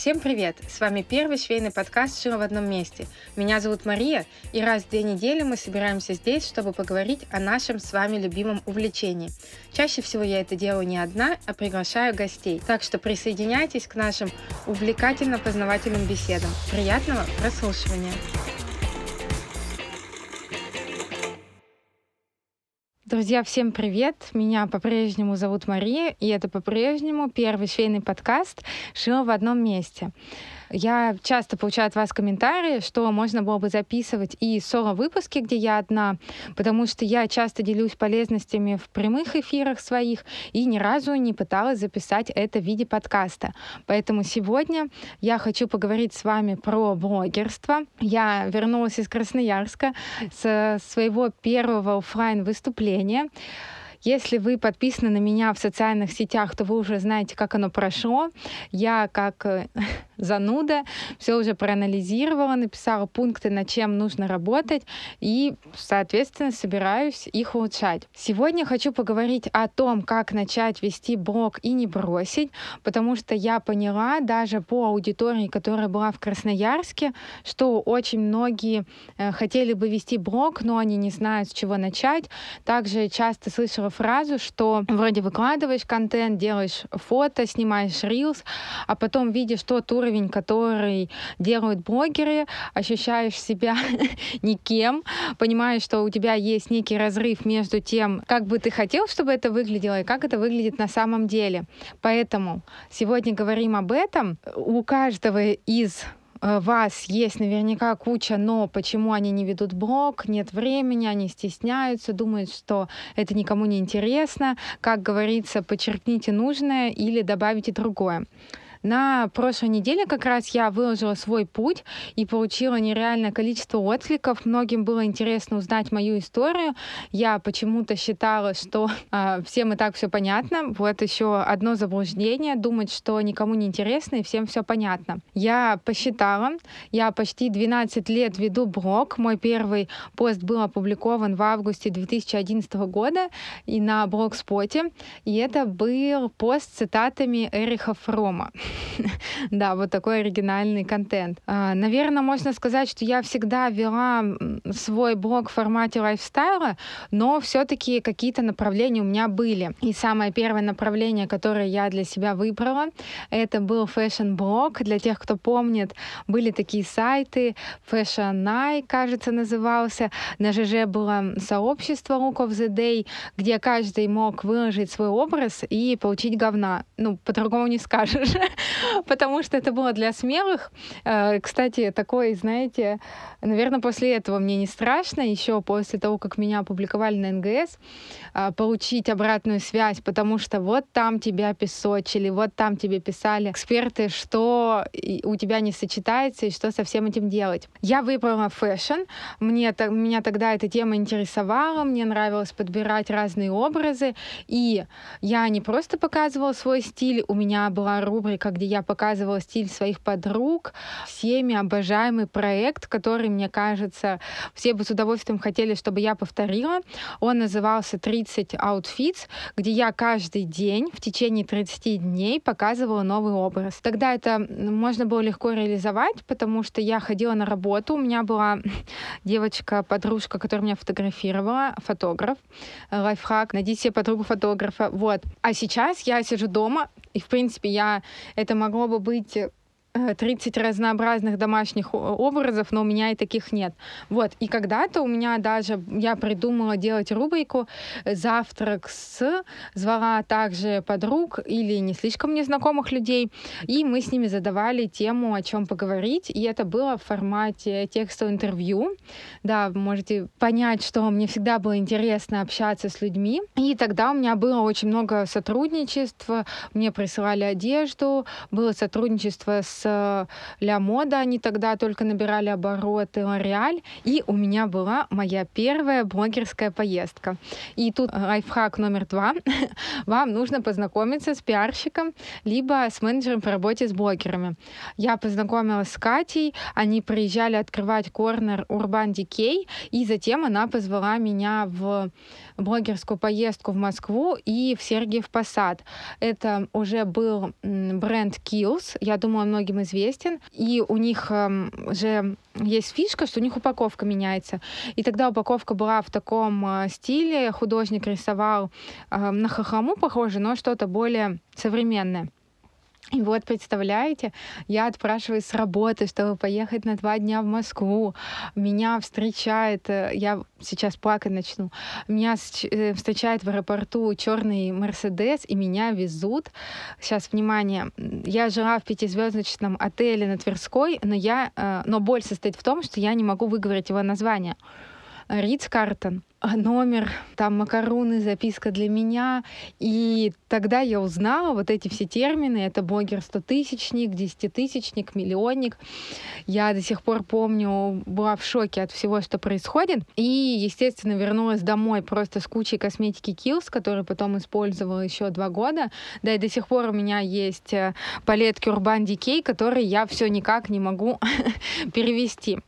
Всем привет! С вами первый швейный подкаст «Шила в одном месте». Меня зовут Мария, и раз в две недели мы собираемся здесь, чтобы поговорить о нашем с вами любимом увлечении. Чаще всего я это делаю не одна, а приглашаю гостей. Так что присоединяйтесь к нашим увлекательно-познавательным беседам. Приятного прослушивания! Друзья, всем привет! Меня по-прежнему зовут Мария, и это по-прежнему первый швейный подкаст «Шила в одном месте». Я часто получаю от вас комментарии, что можно было бы записывать и соло-выпуски, где я одна, потому что я часто делюсь полезностями в прямых эфирах своих и ни разу не пыталась записать это в виде подкаста. Поэтому сегодня я хочу поговорить с вами про блогерство. Я вернулась из Красноярска с своего первого офлайн выступления. Если вы подписаны на меня в социальных сетях, то вы уже знаете, как оно прошло. Я как зануда, все уже проанализировала, написала пункты, над чем нужно работать, и, соответственно, собираюсь их улучшать. Сегодня хочу поговорить о том, как начать вести блог и не бросить, потому что я поняла даже по аудитории, которая была в Красноярске, что очень многие э, хотели бы вести блог, но они не знают, с чего начать. Также часто слышала фразу, что вроде выкладываешь контент, делаешь фото, снимаешь рилс, а потом видишь тот уровень, уровень, который делают блогеры, ощущаешь себя никем, понимаешь, что у тебя есть некий разрыв между тем, как бы ты хотел, чтобы это выглядело, и как это выглядит на самом деле. Поэтому сегодня говорим об этом. У каждого из э, вас есть наверняка куча, но почему они не ведут блог, нет времени, они стесняются, думают, что это никому не интересно. Как говорится, подчеркните нужное или добавите другое. На прошлой неделе как раз я выложила свой путь и получила нереальное количество откликов. Многим было интересно узнать мою историю. Я почему-то считала, что э, всем и так все понятно. Вот еще одно заблуждение, думать, что никому не интересно и всем все понятно. Я посчитала, я почти 12 лет веду блог. Мой первый пост был опубликован в августе 2011 года и на блогспоте. И это был пост с цитатами Эриха Фрома. да, вот такой оригинальный контент. А, наверное, можно сказать, что я всегда вела свой блог в формате лайфстайла, но все-таки какие-то направления у меня были. И самое первое направление, которое я для себя выбрала, это был fashion-блог. Для тех, кто помнит, были такие сайты, Fashion Night, кажется, назывался. На ЖЖ было сообщество Look of the Day, где каждый мог выложить свой образ и получить говна. Ну, по-другому не скажешь. потому что это было для смелых. Э, кстати, такой, знаете, наверное, после этого мне не страшно, еще после того, как меня опубликовали на НГС, э, получить обратную связь, потому что вот там тебя песочили, вот там тебе писали эксперты, что у тебя не сочетается и что со всем этим делать. Я выбрала fashion, мне, меня тогда эта тема интересовала, мне нравилось подбирать разные образы, и я не просто показывала свой стиль, у меня была рубрика, где я показывала стиль своих подруг, всеми обожаемый проект, который, мне кажется, все бы с удовольствием хотели, чтобы я повторила. Он назывался 30 Outfits, где я каждый день в течение 30 дней показывала новый образ. Тогда это можно было легко реализовать, потому что я ходила на работу, у меня была девочка-подружка, которая меня фотографировала, фотограф, лайфхак, найди себе подругу фотографа, вот. А сейчас я сижу дома, и, в принципе, я это могло бы быть 30 э, разнообразных домашних образов, но у меня и таких нет. Вот, и когда-то у меня даже, я придумала делать рубрику «Завтрак с», звала также подруг или не слишком незнакомых людей, и мы с ними задавали тему, о чем поговорить, и это было в формате текстового интервью. Да, вы можете понять, что мне всегда было интересно общаться с людьми, и тогда у меня было очень много сотрудничества, мне присылали одежду, было сотрудничество с с Ля Мода, они тогда только набирали обороты, Лореаль, и у меня была моя первая блогерская поездка. И тут лайфхак номер два. Вам нужно познакомиться с пиарщиком, либо с менеджером по работе с блогерами. Я познакомилась с Катей, они приезжали открывать корнер Urban Decay, и затем она позвала меня в блогерскую поездку в Москву и в Сергиев Посад. Это уже был бренд Kills. Я думаю, многие многим известен. И у них эм, же есть фишка, что у них упаковка меняется. И тогда упаковка была в таком э, стиле, художник рисовал э, на хохлому похоже, но что-то более современное. И вот, представляете, я отпрашиваюсь с работы, чтобы поехать на два дня в Москву. Меня встречает, э, я сейчас плакать начну, меня э, встречает в аэропорту черный Мерседес, и меня везут. Сейчас, внимание, я жила в пятизвездочном отеле на Тверской, но, я, э, но боль состоит в том, что я не могу выговорить его название. Ридс Картон. А, номер, там макаруны, записка для меня. И тогда я узнала вот эти все термины. Это блогер стотысячник, десятитысячник, миллионник. Я до сих пор помню, была в шоке от всего, что происходит. И, естественно, вернулась домой просто с кучей косметики Kills, которую потом использовала еще два года. Да и до сих пор у меня есть э, палетки Urban Decay, которые я все никак не могу перевести.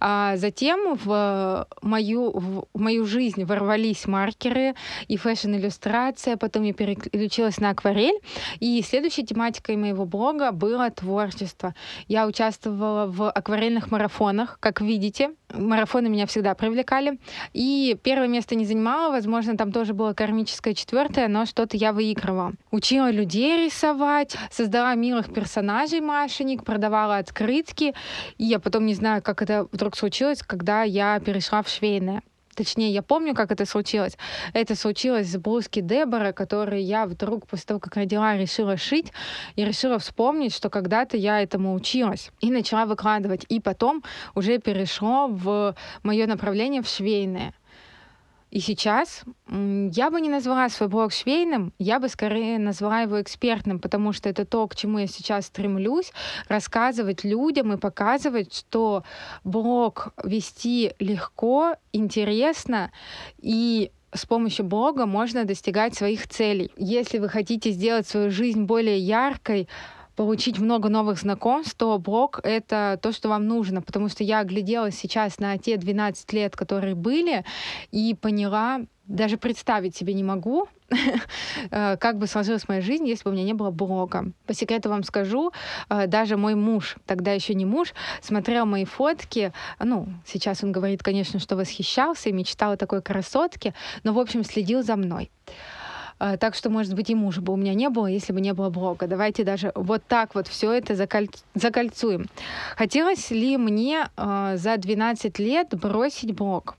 А затем в мою, в мою жизнь жизнь ворвались маркеры и фэшн-иллюстрация, потом я переключилась на акварель, и следующей тематикой моего блога было творчество. Я участвовала в акварельных марафонах, как видите, марафоны меня всегда привлекали. И первое место не занимала, возможно, там тоже было кармическое четвертое, но что-то я выигрывала. Учила людей рисовать, создала милых персонажей Машеник, продавала открытки. И я потом не знаю, как это вдруг случилось, когда я перешла в швейное. Точнее, я помню, как это случилось. Это случилось с блузки Дебора, которые я вдруг после того, как родила, решила шить и решила вспомнить, что когда-то я этому училась. И начала выкладывать. И потом уже перешло в мое направление в швейное. И сейчас я бы не назвала свой блог швейным, я бы скорее назвала его экспертным, потому что это то, к чему я сейчас стремлюсь, рассказывать людям и показывать, что блог вести легко, интересно и с помощью блога можно достигать своих целей. Если вы хотите сделать свою жизнь более яркой, получить много новых знакомств, то блог — это то, что вам нужно, потому что я огляделась сейчас на те 12 лет, которые были, и поняла, даже представить себе не могу, э, как бы сложилась моя жизнь, если бы у меня не было блога. По секрету вам скажу, э, даже мой муж, тогда еще не муж, смотрел мои фотки. Ну, сейчас он говорит, конечно, что восхищался и мечтал о такой красотке, но, в общем, следил за мной. А, так что, может быть, и мужа бы у меня не было, если бы не было блога. Давайте даже вот так вот все это заколь... закольцуем. Хотелось ли мне э, за 12 лет бросить блог?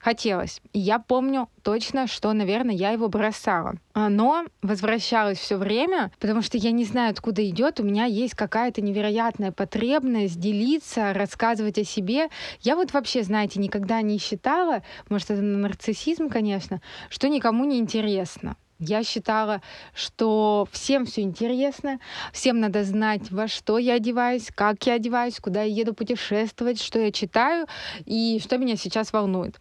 Хотелось. И я помню точно, что, наверное, я его бросала. А, но возвращалась все время, потому что я не знаю, откуда идет. У меня есть какая-то невероятная потребность делиться, рассказывать о себе. Я вот вообще, знаете, никогда не считала, может, это нарциссизм, конечно, что никому не интересно. Я считала, что всем все интересно, всем надо знать, во что я одеваюсь, как я одеваюсь, куда я еду путешествовать, что я читаю и что меня сейчас волнует.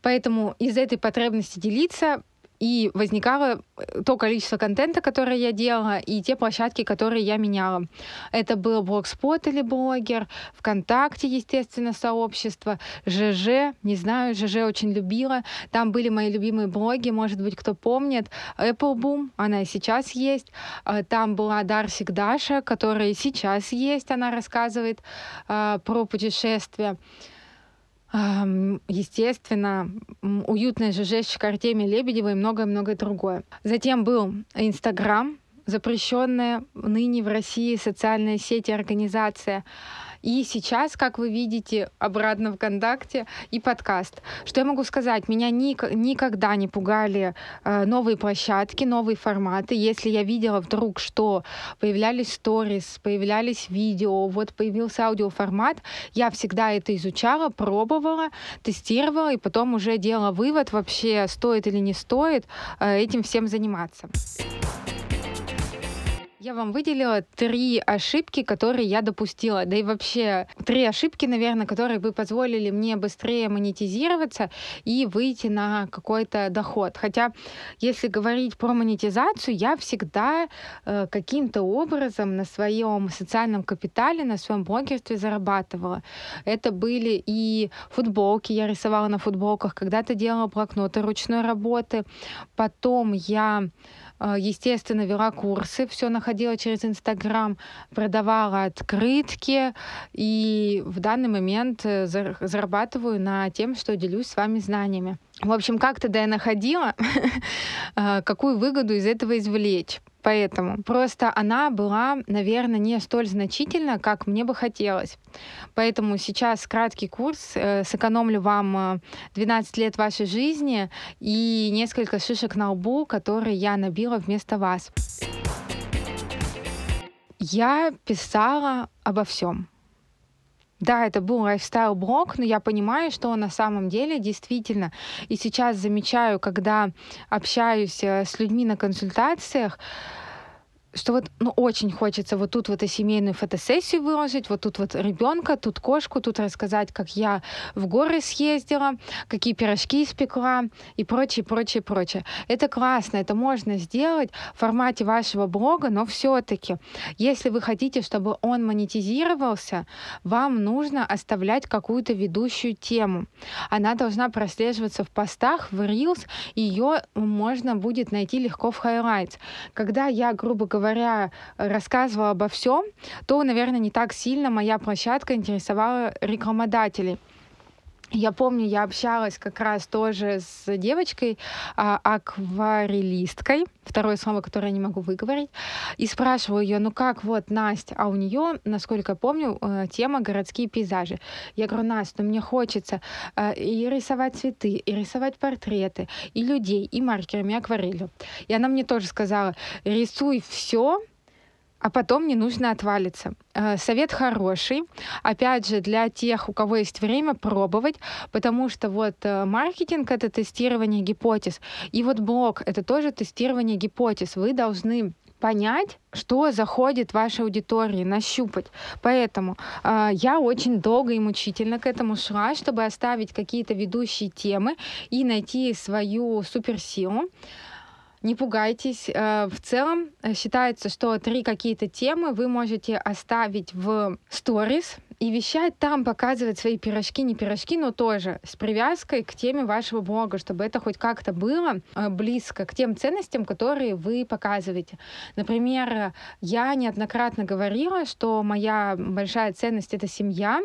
Поэтому из этой потребности делиться и возникало э, то количество контента, которое я делала, и те площадки, которые я меняла. Это был Блогспот или блогер, ВКонтакте, естественно, сообщество, ЖЖ, не знаю, ЖЖ очень любила. Там были мои любимые блоги, может быть, кто помнит. Apple Boom, она и сейчас есть. А, там была Дарсик Даша, которая и сейчас есть, она рассказывает э, про путешествия естественно, уютная ЖЖшечка Артемия Лебедева и многое-многое другое. Затем был Инстаграм, запрещенная ныне в России социальная сеть и организация. И сейчас, как вы видите, обратно ВКонтакте и подкаст. Что я могу сказать? Меня ни, никогда не пугали э, новые площадки, новые форматы. Если я видела вдруг, что появлялись сторис, появлялись видео, вот появился аудиоформат, я всегда это изучала, пробовала, тестировала и потом уже делала вывод вообще, стоит или не стоит э, этим всем заниматься. Я вам выделила три ошибки, которые я допустила. Да и вообще три ошибки, наверное, которые бы позволили мне быстрее монетизироваться и выйти на какой-то доход. Хотя, если говорить про монетизацию, я всегда э, каким-то образом на своем социальном капитале, на своем блогерстве зарабатывала. Это были и футболки, я рисовала на футболках, когда-то делала блокноты ручной работы. Потом я естественно, вела курсы, все находила через Инстаграм, продавала открытки, и в данный момент э, зарабатываю на тем, что делюсь с вами знаниями. В общем, как тогда я находила, какую выгоду из этого извлечь. Поэтому просто она была, наверное, не столь значительна, как мне бы хотелось. Поэтому сейчас краткий курс. Э, сэкономлю вам 12 э, лет вашей жизни и несколько шишек на лбу, которые я набила вместо вас. Я писала обо всем. Да, это был лайфстайл-блог, но я понимаю, что на самом деле действительно. И сейчас замечаю, когда общаюсь э, с людьми на консультациях, что вот ну, очень хочется вот тут вот и семейную фотосессию выложить, вот тут вот ребенка, тут кошку, тут рассказать, как я в горы съездила, какие пирожки испекла и прочее, прочее, прочее. Это классно, это можно сделать в формате вашего блога, но все-таки, если вы хотите, чтобы он монетизировался, вам нужно оставлять какую-то ведущую тему. Она должна прослеживаться в постах, в Reels, ее можно будет найти легко в Highlights. Когда я, грубо говоря, говоря, рассказывала обо всем, то, наверное, не так сильно моя площадка интересовала рекламодателей. Я помню, я общалась как раз тоже с девочкой, а, акварелисткой, второе слово, которое я не могу выговорить, и спрашиваю ее, ну как, вот, Настя, а у нее, насколько я помню, э, тема городские пейзажи. Я говорю, Настя, ну мне хочется э, и рисовать цветы, и рисовать портреты, и людей, и маркерами, и акварелью. И она мне тоже сказала, рисуй все, а потом не нужно отвалиться. Э, совет хороший, опять же, для тех, у кого есть время, пробовать, потому что вот э, маркетинг — это тестирование гипотез, и вот блог — это тоже тестирование гипотез. Вы должны понять, что заходит вашей аудитории, нащупать. Поэтому э, я очень долго и мучительно к этому шла, чтобы оставить какие-то ведущие темы и найти свою суперсилу. Не пугайтесь. Э, в целом э, считается, что три какие-то темы вы можете оставить в сторис и вещать там, показывать свои пирожки, не пирожки, но тоже с привязкой к теме вашего блога, чтобы это хоть как-то было э, близко к тем ценностям, которые вы показываете. Например, я неоднократно говорила, что моя большая ценность — это семья,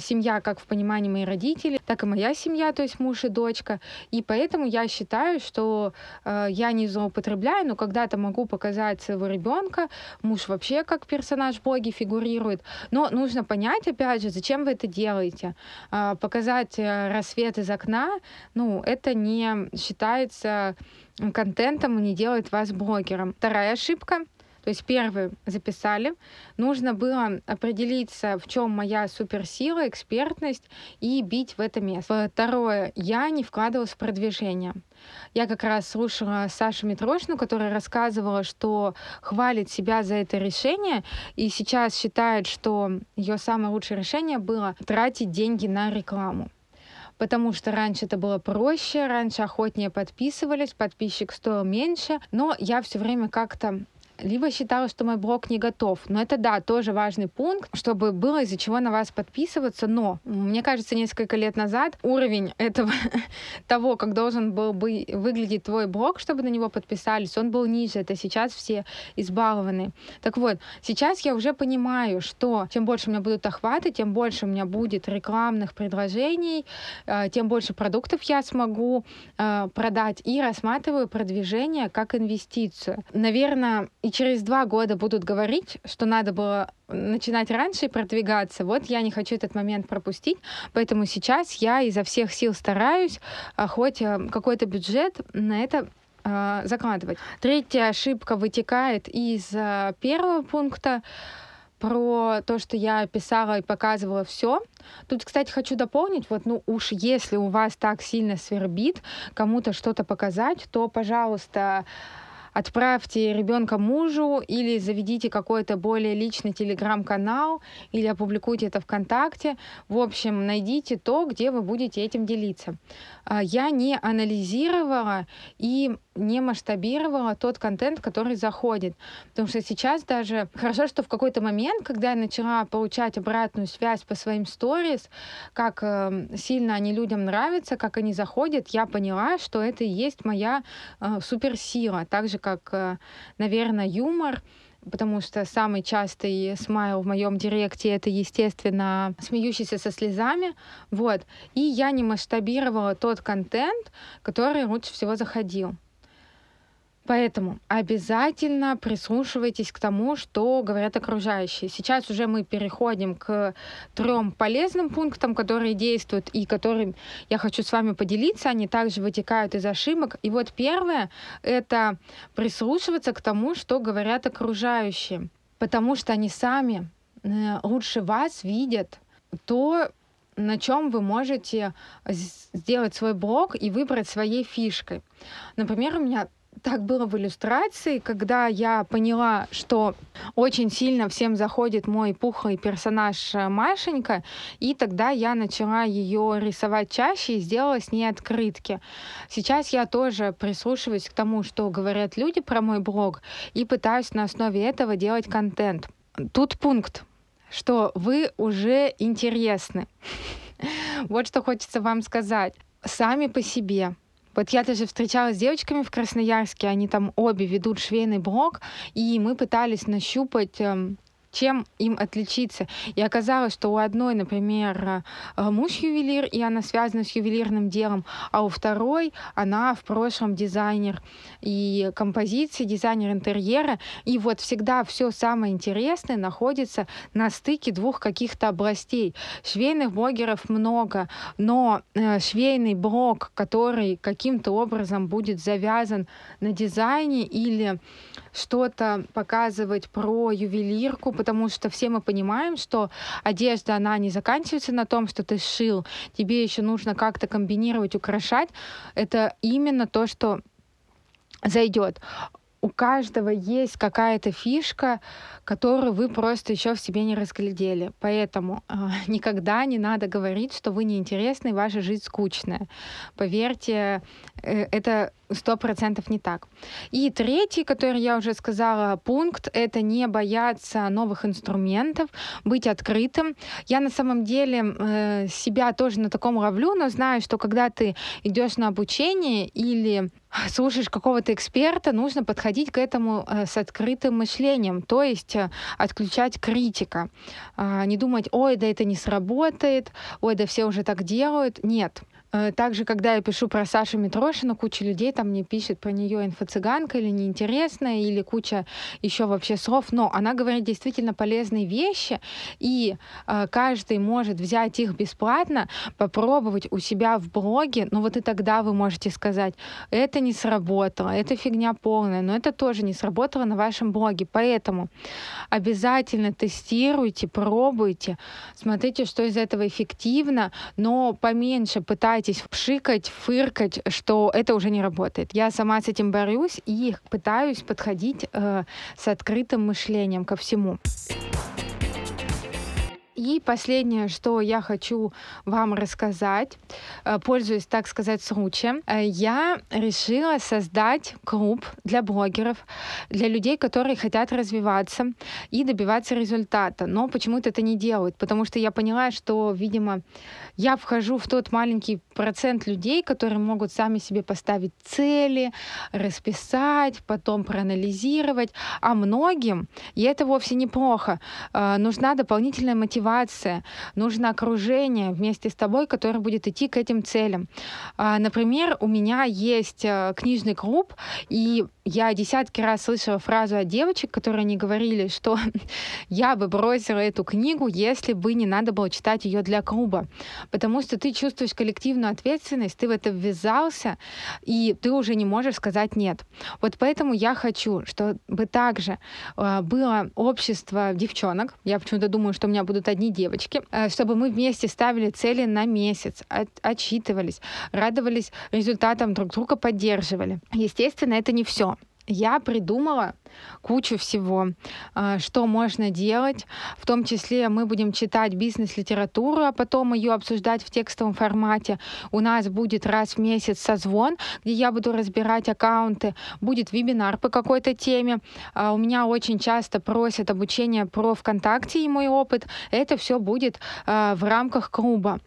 семья как в понимании моих родителей, так и моя семья, то есть муж и дочка. И поэтому я считаю, что э, я не злоупотребляю, но когда-то могу показать своего ребенка. Муж вообще как персонаж в фигурирует. Но нужно понять, опять же, зачем вы это делаете. Э, показать рассвет из окна, ну, это не считается контентом и не делает вас блогером. Вторая ошибка — то есть первый записали. Нужно было определиться, в чем моя суперсила, экспертность и бить в это место. Второе. Я не вкладывалась в продвижение. Я как раз слушала Сашу Митрошину, которая рассказывала, что хвалит себя за это решение, и сейчас считает, что ее самое лучшее решение было тратить деньги на рекламу потому что раньше это было проще, раньше охотнее подписывались, подписчик стоил меньше, но я все время как-то либо считала, что мой блог не готов. Но это, да, тоже важный пункт, чтобы было из-за чего на вас подписываться. Но, мне кажется, несколько лет назад уровень этого, того, как должен был бы выглядеть твой блог, чтобы на него подписались, он был ниже. Это сейчас все избалованы. Так вот, сейчас я уже понимаю, что чем больше у меня будут охваты, тем больше у меня будет рекламных предложений, э, тем больше продуктов я смогу э, продать и рассматриваю продвижение как инвестицию. Наверное, и через два года будут говорить, что надо было начинать раньше и продвигаться. Вот я не хочу этот момент пропустить, поэтому сейчас я изо всех сил стараюсь а, хоть а, какой-то бюджет на это а, закладывать. Третья ошибка вытекает из первого пункта про то, что я писала и показывала все. Тут, кстати, хочу дополнить, вот, ну уж если у вас так сильно свербит кому-то что-то показать, то, пожалуйста, отправьте ребенка мужу или заведите какой-то более личный телеграм-канал или опубликуйте это ВКонтакте. В общем, найдите то, где вы будете этим делиться. А, я не анализировала и не масштабировала тот контент, который заходит. Потому что сейчас даже хорошо, что в какой-то момент, когда я начала получать обратную связь по своим сторис, как э, сильно они людям нравятся, как они заходят, я поняла, что это и есть моя э, суперсила. Так же, как, э, наверное, юмор потому что самый частый смайл в моем директе это, естественно, смеющийся со слезами. Вот. И я не масштабировала тот контент, который лучше всего заходил. Поэтому обязательно прислушивайтесь к тому, что говорят окружающие. Сейчас уже мы переходим к трем полезным пунктам, которые действуют и которыми я хочу с вами поделиться. Они также вытекают из ошибок. И вот первое — это прислушиваться к тому, что говорят окружающие, потому что они сами э, лучше вас видят то, на чем вы можете сделать свой блог и выбрать своей фишкой. Например, у меня так было в иллюстрации, когда я поняла, что очень сильно всем заходит мой пухлый персонаж э, Машенька, и тогда я начала ее рисовать чаще и сделала с ней открытки. Сейчас я тоже прислушиваюсь к тому, что говорят люди про мой блог, и пытаюсь на основе этого делать контент. Тут пункт, что вы уже интересны. Вот что хочется вам сказать. Сами по себе вот я даже встречалась с девочками в Красноярске, они там обе ведут швейный блог, и мы пытались нащупать эм, чем им отличиться. И оказалось, что у одной, например, э, муж ювелир, и она связана с ювелирным делом, а у второй она в прошлом дизайнер и композиции, дизайнер интерьера. И вот всегда все самое интересное находится на стыке двух каких-то областей. Швейных блогеров много, но э, швейный блог, который каким-то образом будет завязан на дизайне или что-то показывать про ювелирку, потому что все мы понимаем, что одежда, она не заканчивается на том, что ты сшил, тебе еще нужно как-то комбинировать, украшать. Это именно то, что зайдет у каждого есть какая-то фишка, которую вы просто еще в себе не разглядели. Поэтому э, никогда не надо говорить, что вы неинтересны и ваша жизнь скучная. Поверьте, э, это сто процентов не так. И третий, который я уже сказала, пункт, это не бояться новых инструментов, быть открытым. Я на самом деле э, себя тоже на таком ловлю, но знаю, что когда ты идешь на обучение или слушаешь какого-то эксперта, нужно подходить к этому э, с открытым мышлением, то есть э, отключать критика. Э, не думать, ой, да это не сработает, ой, да все уже так делают. Нет, также, когда я пишу про Сашу Митрошину, куча людей там мне пишет про нее инфо-цыганка или неинтересная, или куча еще вообще слов, но она говорит действительно полезные вещи, и э, каждый может взять их бесплатно, попробовать у себя в блоге, но вот и тогда вы можете сказать, это не сработало, это фигня полная, но это тоже не сработало на вашем блоге, поэтому обязательно тестируйте, пробуйте, смотрите, что из этого эффективно, но поменьше пытайтесь пытаетесь пшикать, фыркать, что это уже не работает. Я сама с этим борюсь и пытаюсь подходить э, с открытым мышлением ко всему. И последнее, что я хочу вам рассказать, э, пользуясь, так сказать, случаем, э, я решила создать клуб для блогеров, для людей, которые хотят развиваться и добиваться результата, но почему-то это не делают, потому что я поняла, что, видимо, я вхожу в тот маленький процент людей, которые могут сами себе поставить цели, расписать, потом проанализировать, а многим, и это вовсе неплохо, э, нужна дополнительная мотивация мотивация, нужно окружение вместе с тобой, которое будет идти к этим целям. А, например, у меня есть э, книжный клуб, и я десятки раз слышала фразу от девочек, которые не говорили, что я бы бросила эту книгу, если бы не надо было читать ее для клуба. Потому что ты чувствуешь коллективную ответственность, ты в это ввязался, и ты уже не можешь сказать нет. Вот поэтому я хочу, чтобы также э, было общество девчонок. Я почему-то думаю, что у меня будут одни девочки, э, чтобы мы вместе ставили цели на месяц, от, отчитывались, радовались результатам друг друга, поддерживали. Естественно, это не все. Я придумала кучу всего, а, что можно делать. В том числе мы будем читать бизнес-литературу, а потом ее обсуждать в текстовом формате. У нас будет раз в месяц созвон, где я буду разбирать аккаунты. Будет вебинар по какой-то теме. А, у меня очень часто просят обучение про ВКонтакте и мой опыт. Это все будет а, в рамках клуба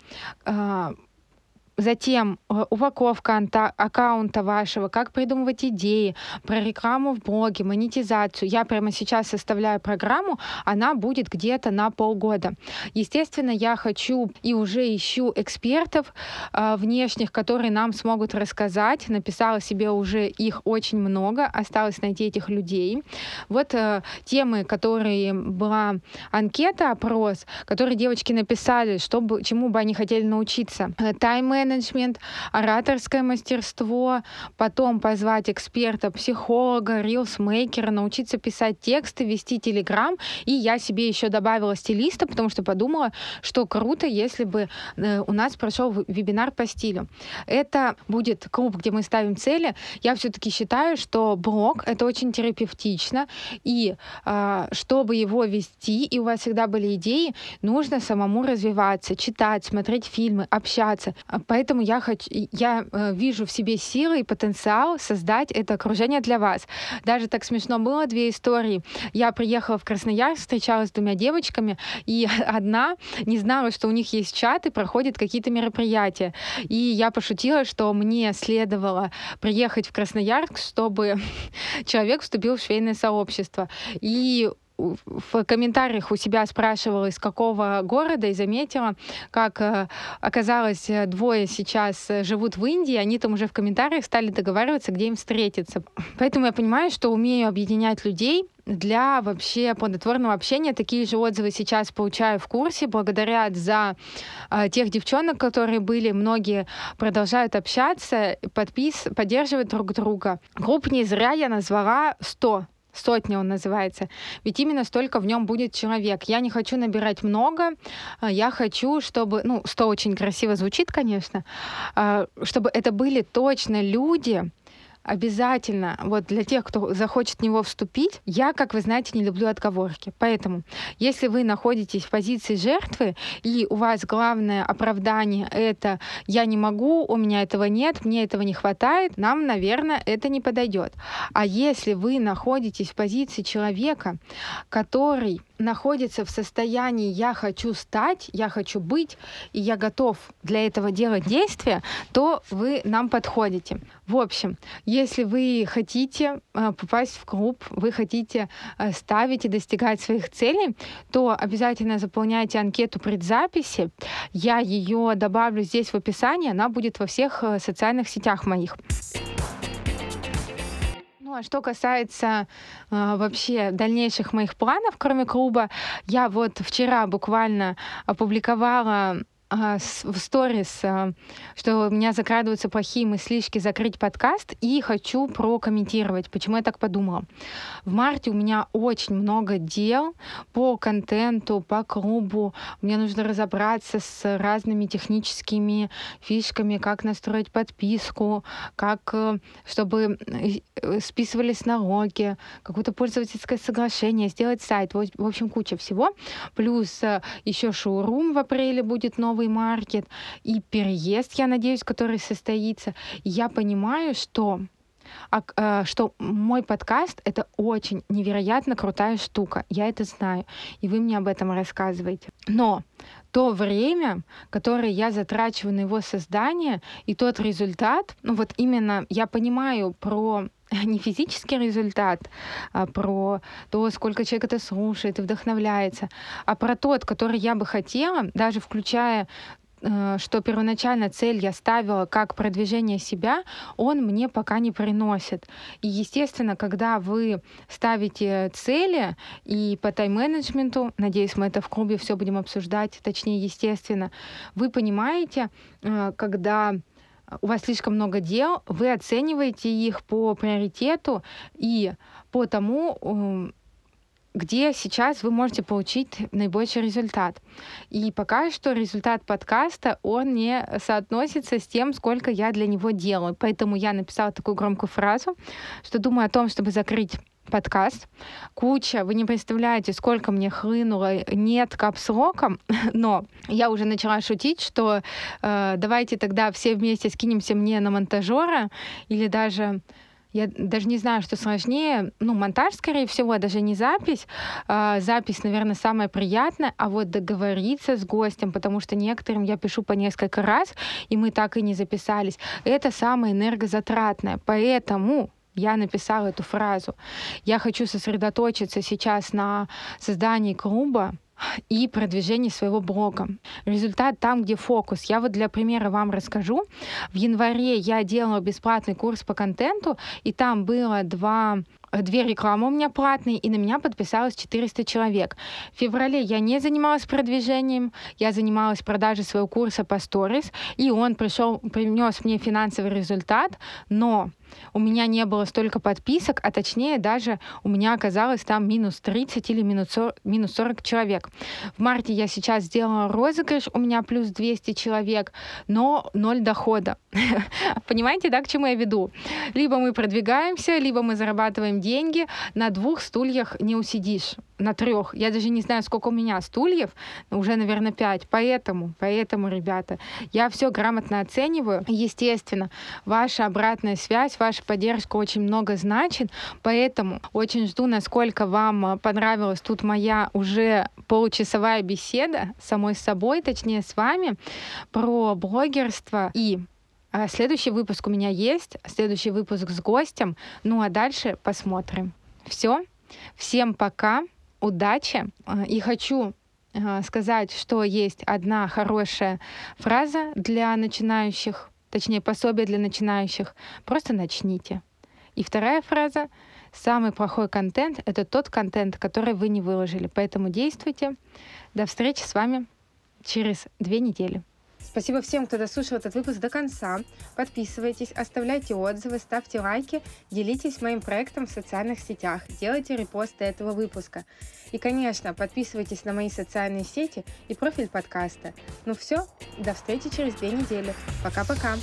Затем э, упаковка аккаунта вашего, как придумывать идеи, про рекламу в блоге, монетизацию. Я прямо сейчас составляю программу, она будет где-то на полгода. Естественно, я хочу и уже ищу экспертов э, внешних, которые нам смогут рассказать. Написала себе уже их очень много, осталось найти этих людей. Вот э, темы, которые была анкета, опрос, которые девочки написали, чтобы, чему бы они хотели научиться. Э, тайм менеджмент, ораторское мастерство, потом позвать эксперта, психолога, рилсмейкера, научиться писать тексты, вести телеграм. И я себе еще добавила стилиста, потому что подумала, что круто, если бы э, у нас прошел вебинар по стилю. Это будет клуб, где мы ставим цели. Я все-таки считаю, что блог — это очень терапевтично, и а, чтобы его вести, и у вас всегда были идеи, нужно самому развиваться, читать, смотреть фильмы, общаться. Поэтому я, хочу, я э, вижу в себе силы и потенциал создать это окружение для вас. Даже так смешно было две истории. Я приехала в Красноярск, встречалась с двумя девочками, и одна не знала, что у них есть чат и проходят какие-то мероприятия. И я пошутила, что мне следовало приехать в Красноярск, чтобы человек вступил в швейное сообщество. И в комментариях у себя спрашивала, из какого города, и заметила, как э, оказалось, двое сейчас живут в Индии, они там уже в комментариях стали договариваться, где им встретиться. Поэтому я понимаю, что умею объединять людей, для вообще плодотворного общения. Такие же отзывы сейчас получаю в курсе. Благодарят за э, тех девчонок, которые были. Многие продолжают общаться, подпис, поддерживают друг друга. Групп не зря я назвала 100 Сотня он называется. Ведь именно столько в нем будет человек. Я не хочу набирать много. А я хочу, чтобы... Ну, 100 очень красиво звучит, конечно. А, чтобы это были точно люди, обязательно, вот для тех, кто захочет в него вступить, я, как вы знаете, не люблю отговорки. Поэтому, если вы находитесь в позиции жертвы, и у вас главное оправдание это «я не могу, у меня этого нет, мне этого не хватает», нам, наверное, это не подойдет. А если вы находитесь в позиции человека, который находится в состоянии «я хочу стать», «я хочу быть», и я готов для этого делать действия, то вы нам подходите. В общем, если вы хотите э, попасть в клуб, вы хотите э, ставить и достигать своих целей, то обязательно заполняйте анкету предзаписи. Я ее добавлю здесь в описании, она будет во всех э, социальных сетях моих. А что касается э, вообще дальнейших моих планов, кроме клуба, я вот вчера буквально опубликовала в сторис, а, что у меня закрадываются плохие мыслишки закрыть подкаст, и хочу прокомментировать, почему я так подумала. В марте у меня очень много дел по контенту, по клубу. Мне нужно разобраться с разными техническими фишками, как настроить подписку, как, э, чтобы э, списывались налоги, какое-то пользовательское соглашение, сделать сайт. В общем, куча всего. Плюс э, еще шоурум в апреле будет новый новый маркет и переезд, я надеюсь, который состоится. я понимаю, что а, что мой подкаст — это очень невероятно крутая штука. Я это знаю, и вы мне об этом рассказываете. Но то время, которое я затрачиваю на его создание, и тот результат, ну вот именно я понимаю про не физический результат, а про то, сколько человек это слушает и вдохновляется, а про тот, который я бы хотела, даже включая э, что первоначально цель я ставила как продвижение себя, он мне пока не приносит. И, естественно, когда вы ставите цели и по тайм-менеджменту, надеюсь, мы это в клубе все будем обсуждать, точнее, естественно, вы понимаете, э, когда у вас слишком много дел, вы оцениваете их по приоритету и по тому, где сейчас вы можете получить наибольший результат. И пока что результат подкаста, он не соотносится с тем, сколько я для него делаю. Поэтому я написала такую громкую фразу, что думаю о том, чтобы закрыть подкаст. Куча, вы не представляете, сколько мне хлынуло нет капсроком, но я уже начала шутить, что э, давайте тогда все вместе скинемся мне на монтажера или даже я даже не знаю, что сложнее. Ну, монтаж, скорее всего, даже не запись. А, запись, наверное, самая приятная, а вот договориться с гостем, потому что некоторым я пишу по несколько раз, и мы так и не записались. Это самое энергозатратное. Поэтому я написала эту фразу. Я хочу сосредоточиться сейчас на создании клуба, и продвижении своего блога. Результат там, где фокус. Я вот для примера вам расскажу. В январе я делала бесплатный курс по контенту, и там было два две рекламы у меня платные, и на меня подписалось 400 человек. В феврале я не занималась продвижением, я занималась продажей своего курса по сторис, и он пришел, принес мне финансовый результат, но у меня не было столько подписок, а точнее даже у меня оказалось там минус 30 или минус 40, минус 40 человек. В марте я сейчас сделала розыгрыш, у меня плюс 200 человек, но ноль дохода. Понимаете, да, к чему я веду? Либо мы продвигаемся, либо мы зарабатываем деньги, на двух стульях не усидишь на трех. Я даже не знаю, сколько у меня стульев, уже, наверное, пять. Поэтому, поэтому, ребята, я все грамотно оцениваю. Естественно, ваша обратная связь, ваша поддержка очень много значит, поэтому очень жду, насколько вам понравилась тут моя уже получасовая беседа самой с собой, точнее с вами, про блогерство и а, Следующий выпуск у меня есть, следующий выпуск с гостем. Ну а дальше посмотрим. Все. Всем пока удачи. А, и хочу а, сказать, что есть одна хорошая фраза для начинающих, точнее пособие для начинающих. Просто начните. И вторая фраза. Самый плохой контент — это тот контент, который вы не выложили. Поэтому действуйте. До встречи с вами через две недели. Спасибо всем, кто дослушал этот выпуск до конца. Подписывайтесь, оставляйте отзывы, ставьте лайки, делитесь моим проектом в социальных сетях, делайте репосты этого выпуска. И, конечно, подписывайтесь на мои социальные сети и профиль подкаста. Ну все, до встречи через две недели. Пока-пока.